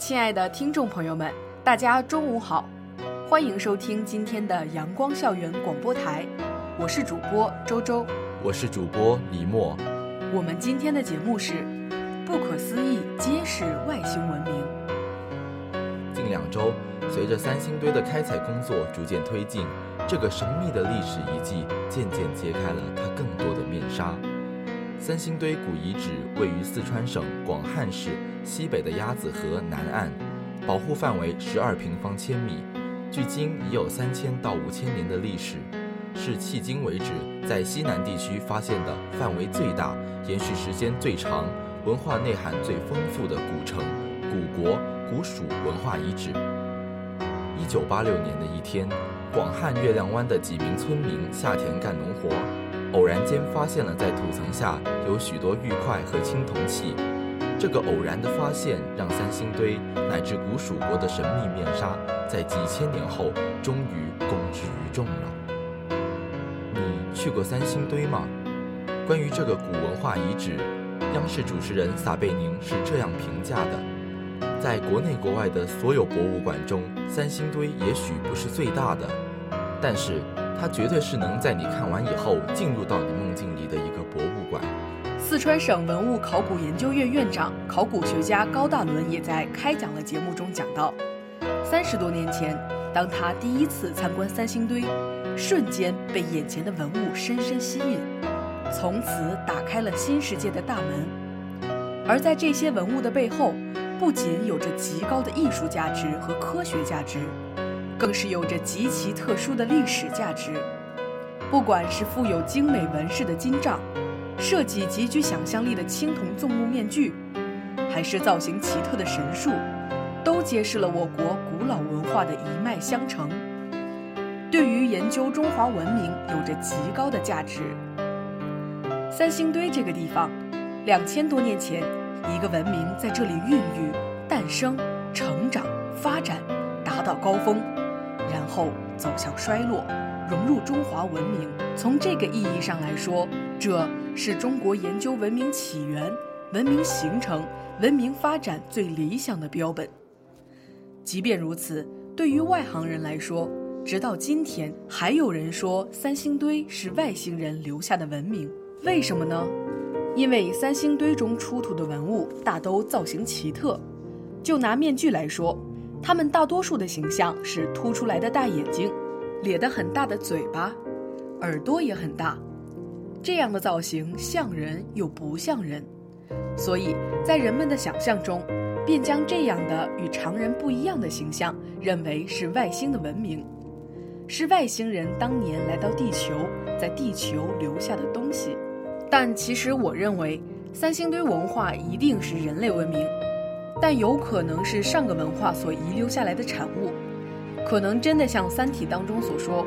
亲爱的听众朋友们，大家中午好，欢迎收听今天的阳光校园广播台，我是主播周周，我是主播李默。我们今天的节目是不可思议皆是外星文明。近两周，随着三星堆的开采工作逐渐推进，这个神秘的历史遗迹渐渐揭开了它更多的面纱。三星堆古遗址位于四川省广汉市西北的鸭子河南岸，保护范围十二平方千米，距今已有三千到五千年的历史，是迄今为止在西南地区发现的范围最大、延续时间最长、文化内涵最丰富的古城、古国、古蜀文化遗址。一九八六年的一天，广汉月亮湾的几名村民下田干农活。偶然间发现了在土层下有许多玉块和青铜器，这个偶然的发现让三星堆乃至古蜀国的神秘面纱在几千年后终于公之于众了。你去过三星堆吗？关于这个古文化遗址，央视主持人撒贝宁是这样评价的：在国内国外的所有博物馆中，三星堆也许不是最大的，但是。它绝对是能在你看完以后进入到你梦境里的一个博物馆。四川省文物考古研究院院长、考古学家高大伦也在开讲的节目中讲到，三十多年前，当他第一次参观三星堆，瞬间被眼前的文物深深吸引，从此打开了新世界的大门。而在这些文物的背后，不仅有着极高的艺术价值和科学价值。更是有着极其特殊的历史价值。不管是富有精美纹饰的金杖，设计极具想象力的青铜纵目面具，还是造型奇特的神树，都揭示了我国古老文化的一脉相承，对于研究中华文明有着极高的价值。三星堆这个地方，两千多年前，一个文明在这里孕育、诞生、成长、发展，达到高峰。后走向衰落，融入中华文明。从这个意义上来说，这是中国研究文明起源、文明形成、文明发展最理想的标本。即便如此，对于外行人来说，直到今天还有人说三星堆是外星人留下的文明。为什么呢？因为三星堆中出土的文物大都造型奇特。就拿面具来说。他们大多数的形象是凸出来的大眼睛，咧得很大的嘴巴，耳朵也很大，这样的造型像人又不像人，所以在人们的想象中，便将这样的与常人不一样的形象认为是外星的文明，是外星人当年来到地球，在地球留下的东西。但其实我认为，三星堆文化一定是人类文明。但有可能是上个文化所遗留下来的产物，可能真的像《三体》当中所说，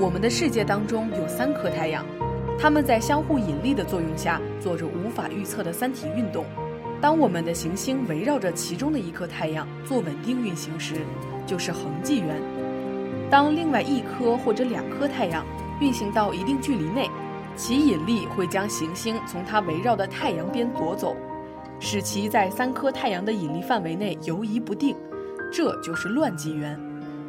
我们的世界当中有三颗太阳，它们在相互引力的作用下做着无法预测的三体运动。当我们的行星围绕着其中的一颗太阳做稳定运行时，就是恒纪元；当另外一颗或者两颗太阳运行到一定距离内，其引力会将行星从它围绕的太阳边夺走。使其在三颗太阳的引力范围内游移不定，这就是乱纪元。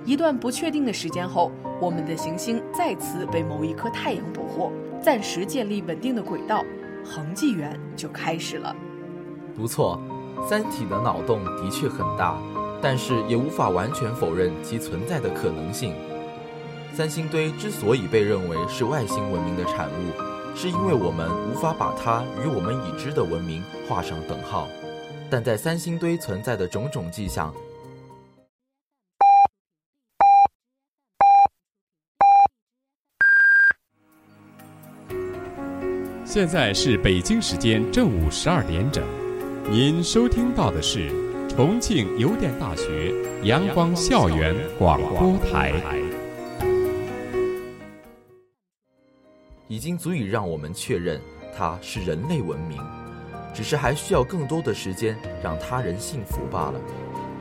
一段不确定的时间后，我们的行星再次被某一颗太阳捕获，暂时建立稳定的轨道，恒纪元就开始了。不错，三体的脑洞的确很大，但是也无法完全否认其存在的可能性。三星堆之所以被认为是外星文明的产物。是因为我们无法把它与我们已知的文明画上等号，但在三星堆存在的种种迹象。现在是北京时间正午十二点整。您收听到的是重庆邮电大学阳光校园广播台。已经足以让我们确认它是人类文明，只是还需要更多的时间让他人信服罢了。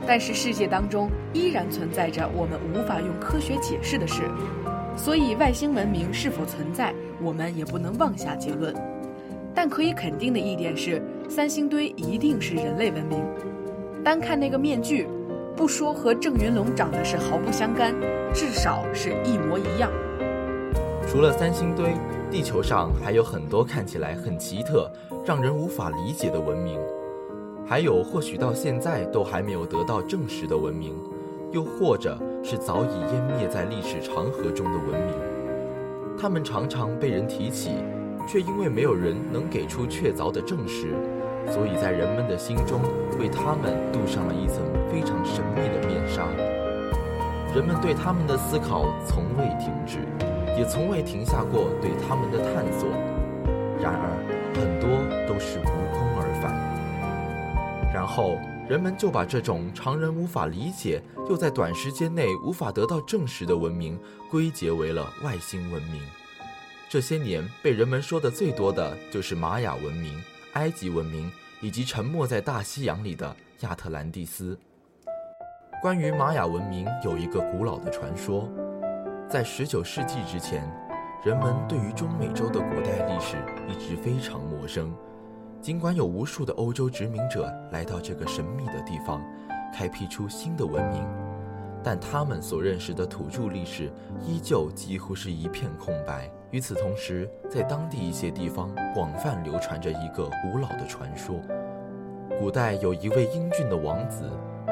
但是世界当中依然存在着我们无法用科学解释的事，所以外星文明是否存在，我们也不能妄下结论。但可以肯定的一点是，三星堆一定是人类文明。单看那个面具，不说和郑云龙长得是毫不相干，至少是一模一样。除了三星堆，地球上还有很多看起来很奇特、让人无法理解的文明，还有或许到现在都还没有得到证实的文明，又或者是早已湮灭在历史长河中的文明。他们常常被人提起。却因为没有人能给出确凿的证实，所以在人们的心中为他们镀上了一层非常神秘的面纱。人们对他们的思考从未停止，也从未停下过对他们的探索。然而，很多都是无功而返。然后，人们就把这种常人无法理解，又在短时间内无法得到证实的文明，归结为了外星文明。这些年被人们说的最多的就是玛雅文明、埃及文明以及沉没在大西洋里的亚特兰蒂斯。关于玛雅文明，有一个古老的传说，在十九世纪之前，人们对于中美洲的古代历史一直非常陌生。尽管有无数的欧洲殖民者来到这个神秘的地方，开辟出新的文明，但他们所认识的土著历史依旧几乎是一片空白。与此同时，在当地一些地方广泛流传着一个古老的传说：古代有一位英俊的王子，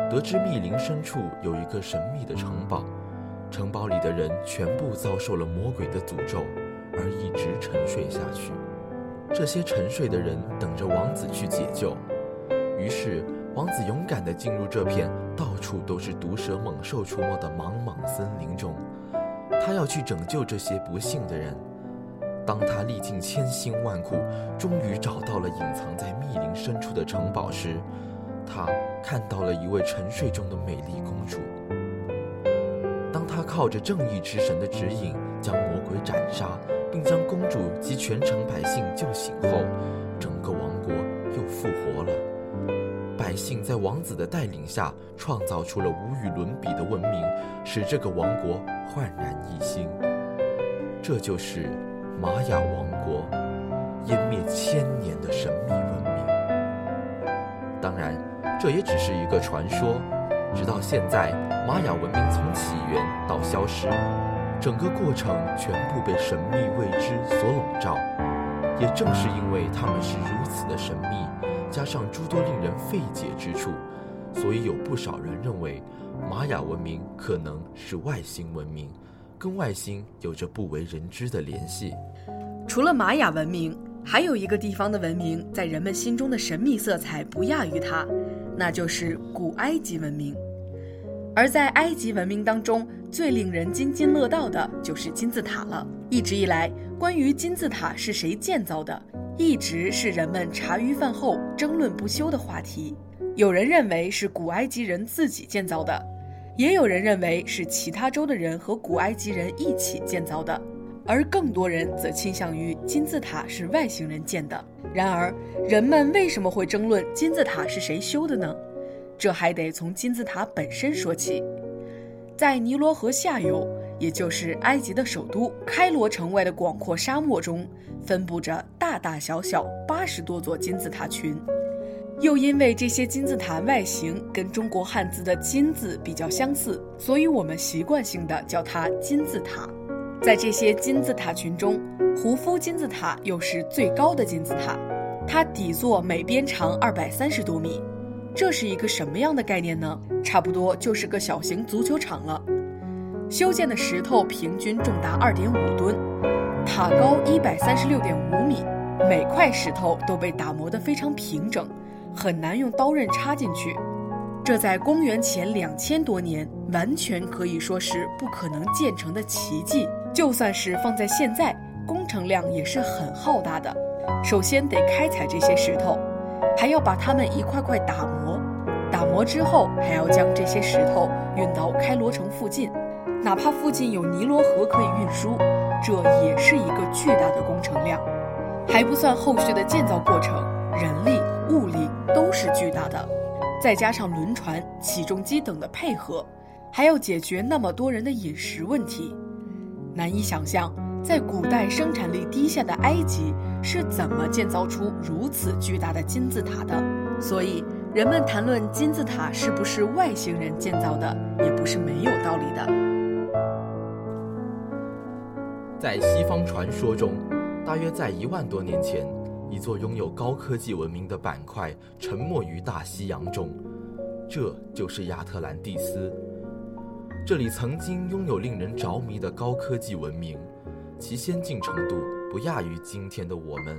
得知密林深处有一个神秘的城堡，城堡里的人全部遭受了魔鬼的诅咒，而一直沉睡下去。这些沉睡的人等着王子去解救。于是，王子勇敢地进入这片到处都是毒蛇猛兽出没的茫茫森林中，他要去拯救这些不幸的人。当他历尽千辛万苦，终于找到了隐藏在密林深处的城堡时，他看到了一位沉睡中的美丽公主。当他靠着正义之神的指引，将魔鬼斩杀，并将公主及全城百姓救醒后，整个王国又复活了。百姓在王子的带领下，创造出了无与伦比的文明，使这个王国焕然一新。这就是。玛雅王国湮灭千年的神秘文明，当然，这也只是一个传说。直到现在，玛雅文明从起源到消失，整个过程全部被神秘未知所笼罩。也正是因为他们是如此的神秘，加上诸多令人费解之处，所以有不少人认为，玛雅文明可能是外星文明。跟外星有着不为人知的联系。除了玛雅文明，还有一个地方的文明在人们心中的神秘色彩不亚于它，那就是古埃及文明。而在埃及文明当中，最令人津津乐道的就是金字塔了。一直以来，关于金字塔是谁建造的，一直是人们茶余饭后争论不休的话题。有人认为是古埃及人自己建造的。也有人认为是其他州的人和古埃及人一起建造的，而更多人则倾向于金字塔是外星人建的。然而，人们为什么会争论金字塔是谁修的呢？这还得从金字塔本身说起。在尼罗河下游，也就是埃及的首都开罗城外的广阔沙漠中，分布着大大小小八十多座金字塔群。又因为这些金字塔外形跟中国汉字的“金”字比较相似，所以我们习惯性的叫它金字塔。在这些金字塔群中，胡夫金字塔又是最高的金字塔，它底座每边长二百三十多米。这是一个什么样的概念呢？差不多就是个小型足球场了。修建的石头平均重达二点五吨，塔高一百三十六点五米，每块石头都被打磨得非常平整。很难用刀刃插进去，这在公元前两千多年完全可以说是不可能建成的奇迹。就算是放在现在，工程量也是很浩大的。首先得开采这些石头，还要把它们一块块打磨，之后还要将这些石头运到开罗城附近，哪怕附近有尼罗河可以运输，这也是一个巨大的工程量，还不算后续的建造过程，人力物力都是巨大的，再加上轮船、起重机等的配合，还要解决那么多人的饮食问题，难以想象。在古代生产力低下的埃及是怎么建造出如此巨大的金字塔的？所以人们谈论金字塔是不是外星人建造的，也不是没有道理的。在西方传说中，大约在一万多年前，一座拥有高科技文明的板块沉没于大西洋中，这就是亚特兰蒂斯。这里曾经拥有令人着迷的高科技文明。其先进程度不亚于今天的我们。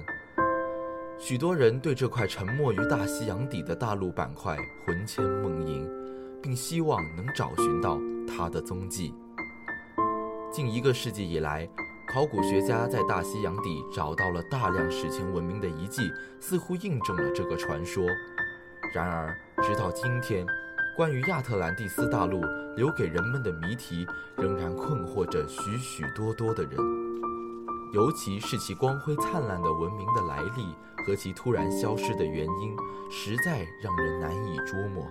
许多人对这块沉没于大西洋底的大陆板块魂牵梦萦，并希望能找寻到它的踪迹。近一个世纪以来，考古学家在大西洋底找到了大量史前文明的遗迹，似乎印证了这个传说。然而，直到今天，关于亚特兰蒂斯大陆留给人们的谜题，仍然困惑着许许多多的人。尤其是其光辉灿烂的文明的来历和其突然消失的原因，实在让人难以捉摸。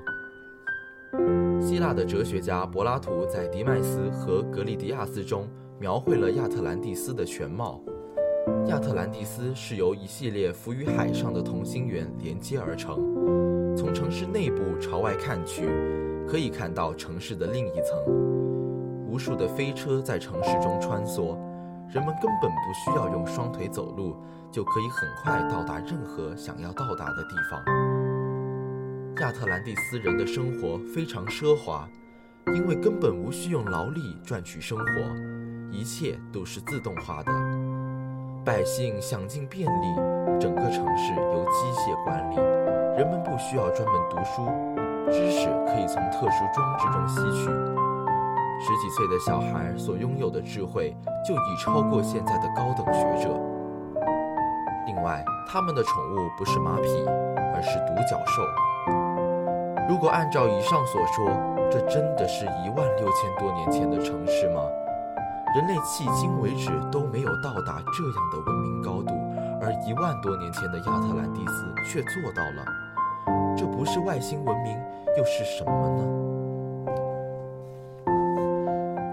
希腊的哲学家柏拉图在《迪迈斯和格里迪亚斯》中描绘了亚特兰蒂斯的全貌。亚特兰蒂斯是由一系列浮于海上的同心圆连接而成。从城市内部朝外看去，可以看到城市的另一层。无数的飞车在城市中穿梭。人们根本不需要用双腿走路，就可以很快到达任何想要到达的地方。亚特兰蒂斯人的生活非常奢华，因为根本无需用劳力赚取生活，一切都是自动化的。百姓享尽便利，整个城市由机械管理，人们不需要专门读书，知识可以从特殊装置中吸取。十几岁的小孩所拥有的智慧就已超过现在的高等学者。另外，他们的宠物不是马匹，而是独角兽。如果按照以上所说，这真的是一万六千多年前的城市吗？人类迄今为止都没有到达这样的文明高度，而一万多年前的亚特兰蒂斯却做到了。这不是外星文明，又是什么呢？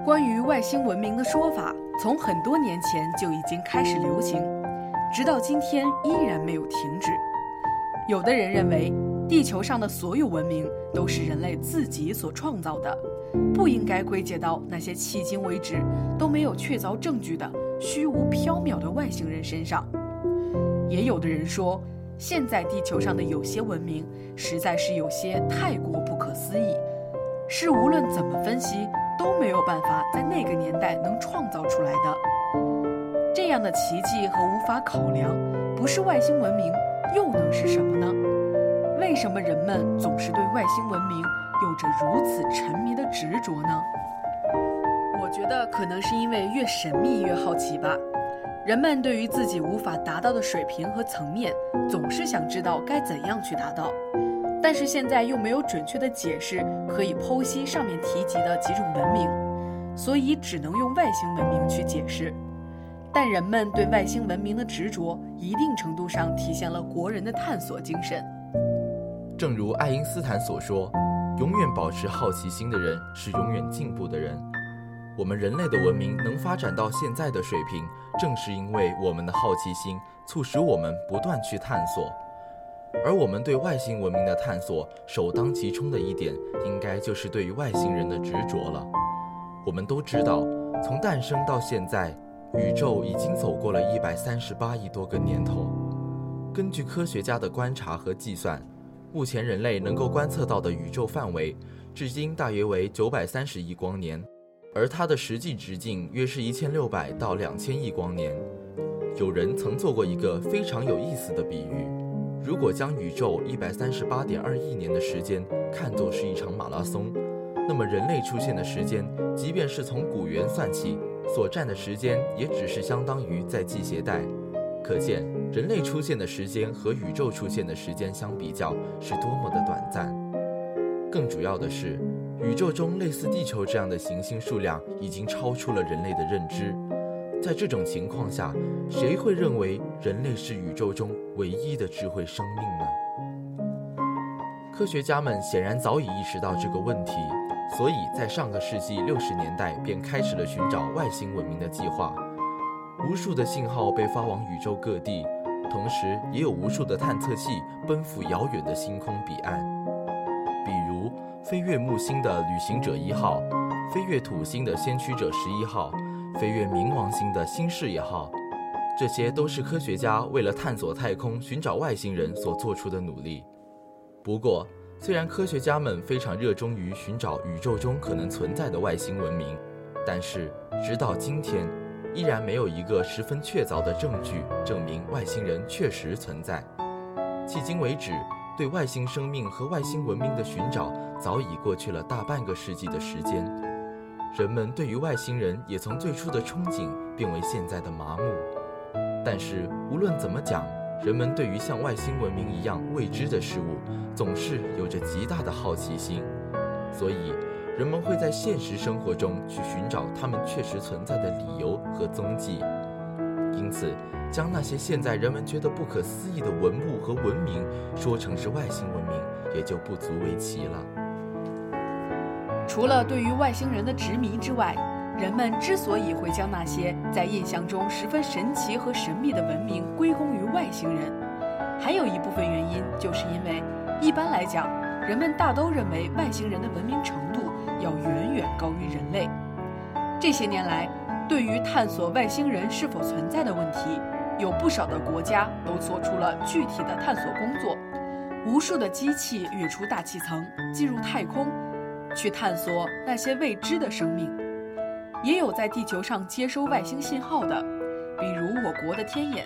关于外星文明的说法，从很多年前就已经开始流行，直到今天依然没有停止。有的人认为，地球上的所有文明都是人类自己所创造的，不应该归结到那些迄今为止都没有确凿证据的虚无缥缈的外星人身上。也有的人说，现在地球上的有些文明实在是有些太过不可思议，是无论怎么分析。都没有办法在那个年代能创造出来的这样的奇迹和无法考量，不是外星文明又能是什么呢？为什么人们总是对外星文明有着如此沉迷的执着呢？我觉得可能是因为越神秘越好奇吧。人们对于自己无法达到的水平和层面，总是想知道该怎样去达到。但是现在又没有准确的解释可以剖析上面提及的几种文明，所以只能用外星文明去解释。但人们对外星文明的执着，一定程度上体现了国人的探索精神。正如爱因斯坦所说：“永远保持好奇心的人是永远进步的人。”我们人类的文明能发展到现在的水平，正是因为我们的好奇心促使我们不断去探索。而我们对外星文明的探索，首当其冲的一点，应该就是对于外星人的执着了。我们都知道，从诞生到现在，宇宙已经走过了一百三十八亿多个年头。根据科学家的观察和计算，目前人类能够观测到的宇宙范围，至今大约为九百三十亿光年，而它的实际直径约是一千六百到两千亿光年。有人曾做过一个非常有意思的比喻。如果将宇宙一百三十八点二亿年的时间看作是一场马拉松，那么人类出现的时间，即便是从古猿算起，所占的时间也只是相当于在系鞋带。可见人类出现的时间和宇宙出现的时间相比较是多么的短暂。更主要的是，宇宙中类似地球这样的行星数量已经超出了人类的认知。在这种情况下，谁会认为人类是宇宙中唯一的智慧生命呢？科学家们显然早已意识到这个问题，所以在上个世纪六十年代便开始了寻找外星文明的计划。无数的信号被发往宇宙各地，同时也有无数的探测器奔赴遥远的星空彼岸，比如飞越木星的旅行者一号，飞越土星的先驱者十一号。飞越冥王星的新视野号，这些都是科学家为了探索太空、寻找外星人所做出的努力。不过，虽然科学家们非常热衷于寻找宇宙中可能存在的外星文明，但是直到今天，依然没有一个十分确凿的证据证明外星人确实存在。迄今为止，对外星生命和外星文明的寻找早已过去了大半个世纪的时间。人们对于外星人也从最初的憧憬变为现在的麻木，但是无论怎么讲，人们对于像外星文明一样未知的事物，总是有着极大的好奇心，所以人们会在现实生活中去寻找他们确实存在的理由和踪迹。因此，将那些现在人们觉得不可思议的文物和文明说成是外星文明，也就不足为奇了。除了对于外星人的执迷之外，人们之所以会将那些在印象中十分神奇和神秘的文明归功于外星人，还有一部分原因就是因为，一般来讲，人们大都认为外星人的文明程度要远远高于人类。这些年来，对于探索外星人是否存在的问题，有不少的国家都做出了具体的探索工作，无数的机器跃出大气层，进入太空。去探索那些未知的生命，也有在地球上接收外星信号的，比如我国的天眼，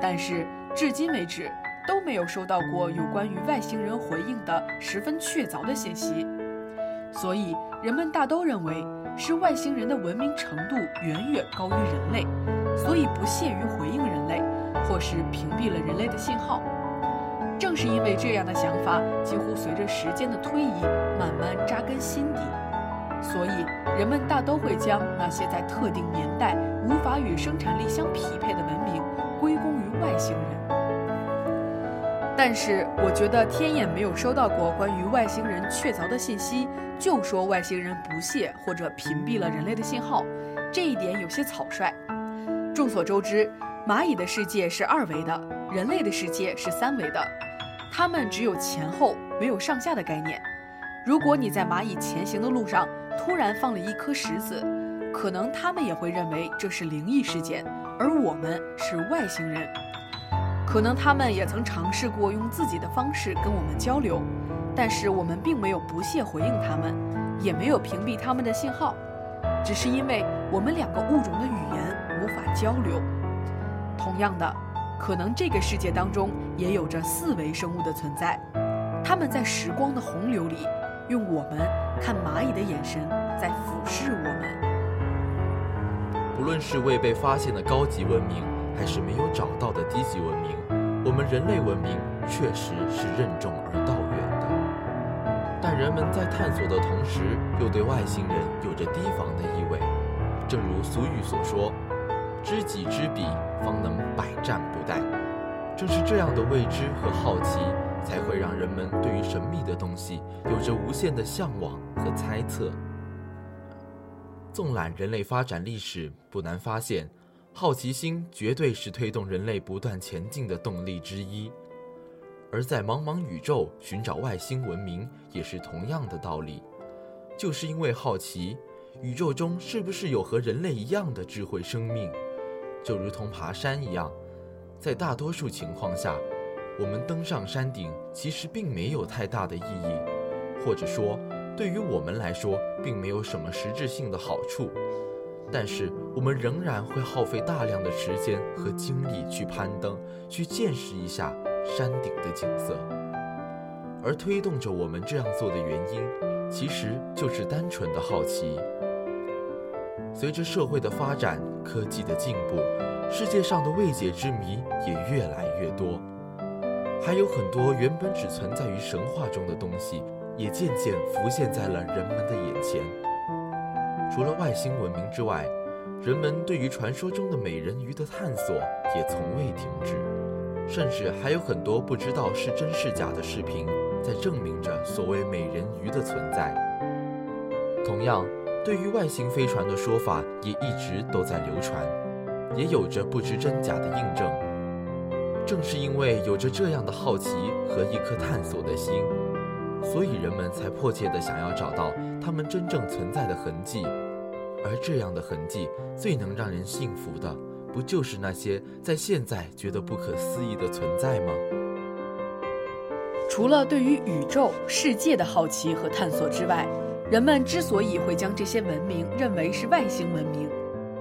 但是至今为止都没有收到过有关于外星人回应的十分确凿的信息，所以人们大都认为是外星人的文明程度远远高于人类，所以不屑于回应人类，或是屏蔽了人类的信号。正是因为这样的想法几乎随着时间的推移慢慢扎根心底，所以人们大都会将那些在特定年代无法与生产力相匹配的文明归功于外星人。但是，我觉得天眼没有收到过关于外星人确凿的信息，就说外星人不屑或者屏蔽了人类的信号，这一点有些草率。众所周知，蚂蚁的世界是二维的，人类的世界是三维的。它们只有前后，没有上下的概念。如果你在蚂蚁前行的路上突然放了一颗石子，可能他们也会认为这是灵异事件，而我们是外星人。可能他们也曾尝试过用自己的方式跟我们交流，但是我们并没有不屑回应他们，也没有屏蔽他们的信号，只是因为我们两个物种的语言无法交流。同样的。可能这个世界当中也有着四维生物的存在，他们在时光的洪流里，用我们看蚂蚁的眼神在俯视我们。不论是未被发现的高级文明，还是没有找到的低级文明，我们人类文明确实是任重而道远的。但人们在探索的同时，又对外星人有着提防的意味。正如俗语所说。知己知彼，方能百战不殆。正是这样的未知和好奇，才会让人们对于神秘的东西有着无限的向往和猜测。纵览人类发展历史，不难发现，好奇心绝对是推动人类不断前进的动力之一。而在茫茫宇宙寻找外星文明，也是同样的道理。就是因为好奇，宇宙中是不是有和人类一样的智慧生命？就如同爬山一样，在大多数情况下，我们登上山顶其实并没有太大的意义，或者说，对于我们来说并没有什么实质性的好处。但是，我们仍然会耗费大量的时间和精力去攀登，去见识一下山顶的景色。而推动着我们这样做的原因，其实就是单纯的好奇。随着社会的发展，科技的进步，世界上的未解之谜也越来越多，还有很多原本只存在于神话中的东西，也渐渐浮现在了人们的眼前。除了外星文明之外，人们对于传说中的美人鱼的探索也从未停止，甚至还有很多不知道是真是假的视频，在证明着所谓美人鱼的存在。同样，对于外星飞船的说法也一直都在流传，也有着不知真假的印证。正是因为有着这样的好奇和一颗探索的心，所以人们才迫切地想要找到它们真正存在的痕迹。而这样的痕迹，最能让人信服的，不就是那些在现在觉得不可思议的存在吗？除了对于宇宙世界的好奇和探索之外，人们之所以会将这些文明认为是外星文明，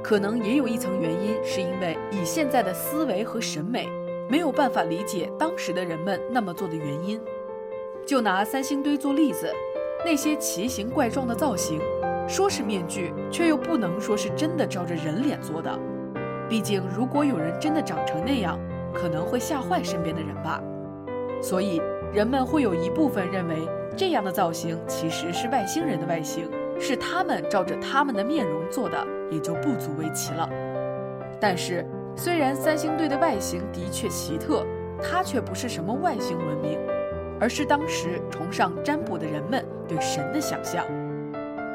可能也有一层原因，是因为以现在的思维和审美，没有办法理解当时的人们那么做的原因。就拿三星堆做例子，那些奇形怪状的造型，说是面具，却又不能说是真的照着人脸做的。毕竟，如果有人真的长成那样，可能会吓坏身边的人吧。所以，人们会有一部分认为。这样的造型其实是外星人的外形，是他们照着他们的面容做的，也就不足为奇了。但是，虽然三星堆的外形的确奇特，它却不是什么外星文明，而是当时崇尚占卜的人们对神的想象。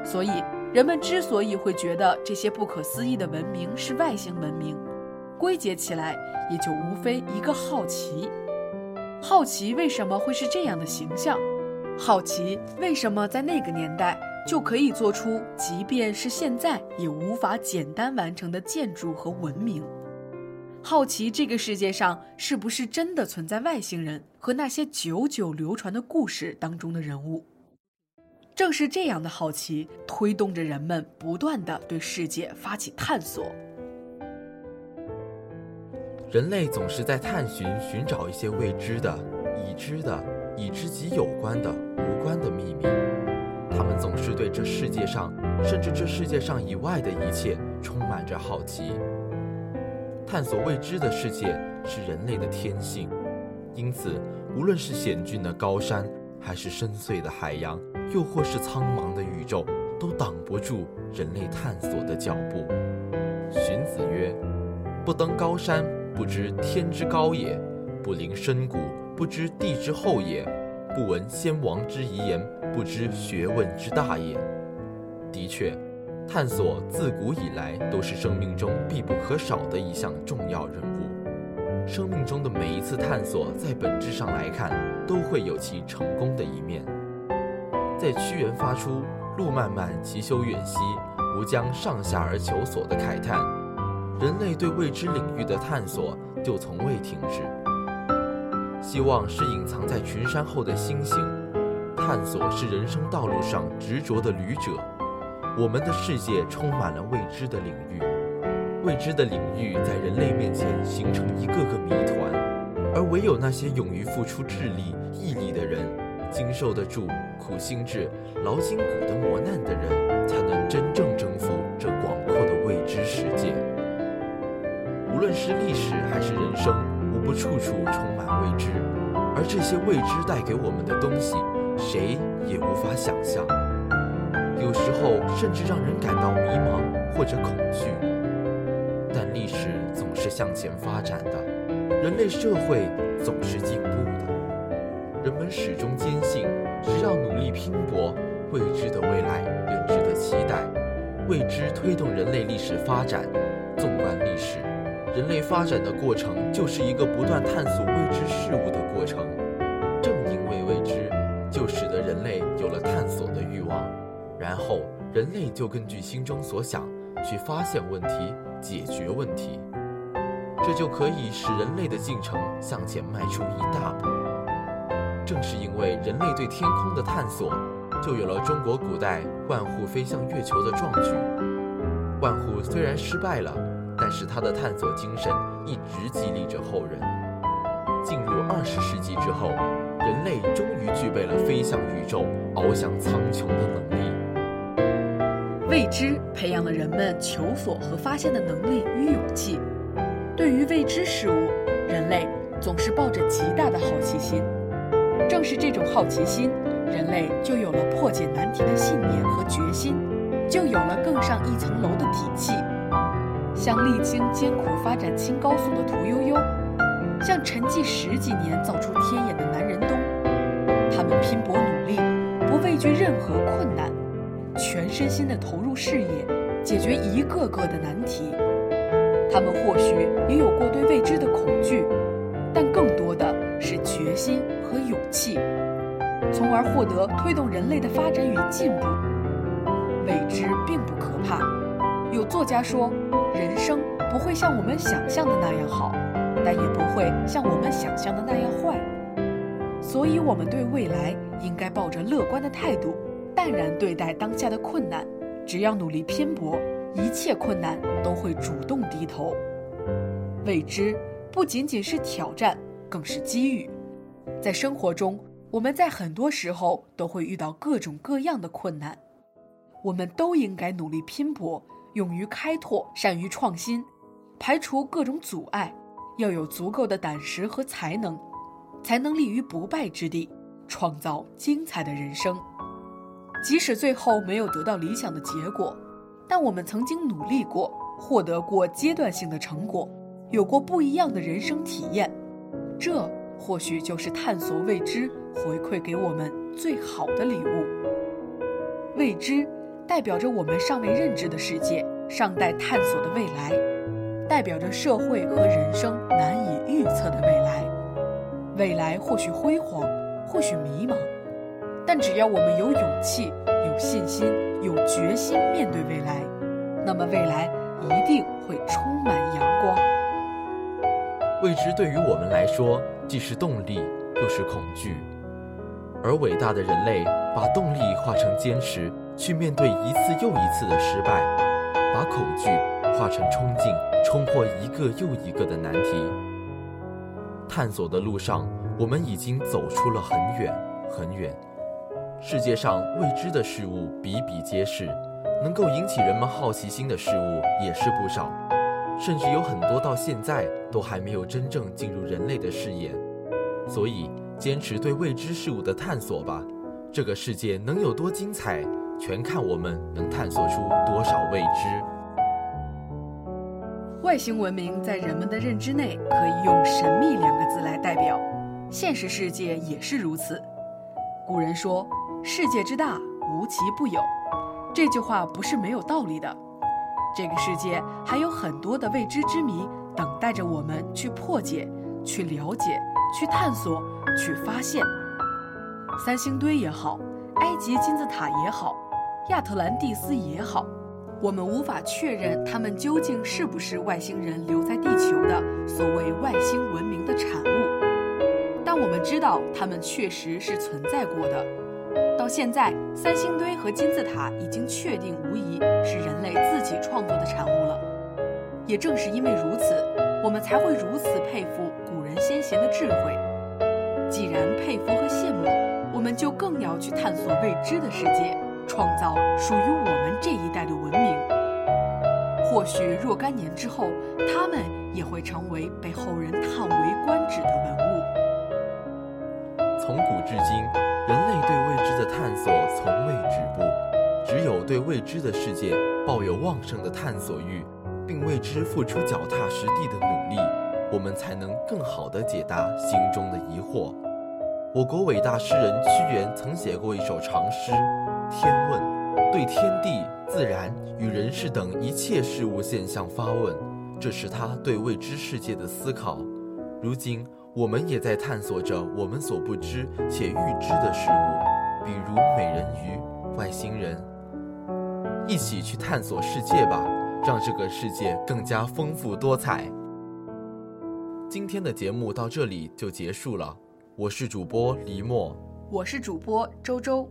所以，人们之所以会觉得这些不可思议的文明是外星文明，归结起来也就无非一个好奇：好奇为什么会是这样的形象。好奇为什么在那个年代就可以做出，即便是现在也无法简单完成的建筑和文明？好奇这个世界上是不是真的存在外星人和那些久久流传的故事当中的人物？正是这样的好奇，推动着人们不断的对世界发起探索。人类总是在探寻、寻找一些未知的、已知的。已知及有关的、无关的秘密，他们总是对这世界上，甚至这世界上以外的一切充满着好奇。探索未知的世界是人类的天性，因此，无论是险峻的高山，还是深邃的海洋，又或是苍茫的宇宙，都挡不住人类探索的脚步。荀子曰：“不登高山，不知天之高也；不临深谷。”不知地之厚也，不闻先王之遗言，不知学问之大也。的确，探索自古以来都是生命中必不可少的一项重要任务。生命中的每一次探索，在本质上来看，都会有其成功的一面。在屈原发出“路漫漫其修远兮，吾将上下而求索”的慨叹，人类对未知领域的探索就从未停止。希望是隐藏在群山后的星星，探索是人生道路上执着的旅者。我们的世界充满了未知的领域，未知的领域在人类面前形成一个个谜团，而唯有那些勇于付出智力、毅力的人，经受得住苦心志、劳筋骨的磨难的人，才能真正征服这广阔的未知世界。无论是历史还是人生。无不处处充满未知，而这些未知带给我们的东西，谁也无法想象。有时候甚至让人感到迷茫或者恐惧。但历史总是向前发展的，人类社会总是进步的。人们始终坚信，只要努力拼搏，未知的未来便值得期待。未知推动人类历史发展。纵观历史。人类发展的过程就是一个不断探索未知事物的过程。人类就根据心中所想去发现问题、解决问题，这就可以使人类的进程向前迈出一大步。正是因为人类对天空的探索，就有了中国古代万户飞向月球的壮举。万户虽然失败了。但是他的探索精神一直激励着后人。进入二十世纪之后，人类终于具备了飞向宇宙、翱翔苍穹的能力。未知培养了人们求索和发现的能力与勇气。对于未知事物，人类总是抱着极大的好奇心。正是这种好奇心，人类就有了破解难题的信念和决心，就有了更上一层楼的底气。像历经艰苦发展青高速的屠呦呦，像沉寂十几年造出天眼的南仁东，他们拼搏努力，不畏惧任何困难，全身心地投入事业，解决一个个的难题。他们或许也有过对未知的恐惧，但更多的是决心和勇气，从而获得推动人类的发展与进步。未知并不可怕。有作家说，人生不会像我们想象的那样好，但也不会像我们想象的那样坏。所以，我们对未来应该抱着乐观的态度，淡然对待当下的困难。只要努力拼搏。一切困难都会主动低头。未知不仅仅是挑战，更是机遇。在生活中，我们在很多时候都会遇到各种各样的困难，我们都应该努力拼搏，勇于开拓，善于创新，排除各种阻碍，要有足够的胆识和才能，才能立于不败之地，创造精彩的人生。即使最后没有得到理想的结果。但我们曾经努力过，获得过阶段性的成果，有过不一样的人生体验，这或许就是探索未知回馈给我们最好的礼物。未知代表着我们尚未认知的世界，尚待探索的未来，代表着社会和人生难以预测的未来。未来或许辉煌，或许迷茫，但只要我们有勇气、有信心。有决心面对未来，那么未来一定会充满阳光。未知对于我们来说，既是动力，又是恐惧。而伟大的人类，把动力化成坚持，去面对一次又一次的失败；把恐惧化成冲劲，冲破一个又一个的难题。探索的路上，我们已经走出了很远很远。世界上未知的事物比比皆是，能够引起人们好奇心的事物也是不少，甚至有很多到现在都还没有真正进入人类的视野。所以，坚持对未知事物的探索吧。这个世界能有多精彩，全看我们能探索出多少未知。外星文明在人们的认知内可以用“神秘”两个字来代表，现实世界也是如此。古人说。世界之大，无奇不有。这句话不是没有道理的。这个世界还有很多的未知之谜等待着我们去破解、去了解、去探索、去发现。三星堆也好，埃及金字塔也好，亚特兰蒂斯也好，我们无法确认它们究竟是不是外星人留在地球的所谓外星文明的产物，但我们知道它们确实是存在过的。到现在，三星堆和金字塔已经确定无疑是人类自己创作的产物了。也正是因为如此，我们才会如此佩服古人先贤的智慧。既然佩服和羡慕，我们就更要去探索未知的世界，创造属于我们这一代的文明。或许若干年之后，他们也会成为被后人叹为观止的文物。从古至今。人类对未知的探索从未止步，只有对未知的世界抱有旺盛的探索欲，并为之付出脚踏实地的努力，我们才能更好地解答心中的疑惑。我国伟大诗人屈原曾写过一首长诗《天问》，对天地、自然与人世等一切事物现象发问，这是他对未知世界的思考。如今。我们也在探索着我们所不知且预知的事物，比如美人鱼、外星人。一起去探索世界吧，让这个世界更加丰富多彩。今天的节目到这里就结束了，我是主播黎墨，我是主播周周。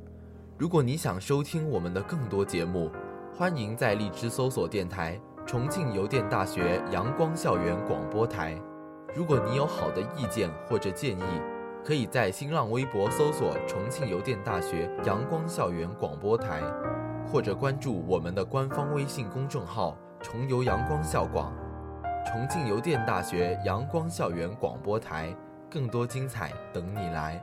如果你想收听我们的更多节目，欢迎在荔枝搜索电台“重庆邮电大学阳光校园广播台”。如果你有好的意见或者建议，可以在新浪微博搜索“重庆邮电大学阳光校园广播台”，或者关注我们的官方微信公众号“重邮阳光校广”。重庆邮电大学阳光校园广播台，更多精彩等你来。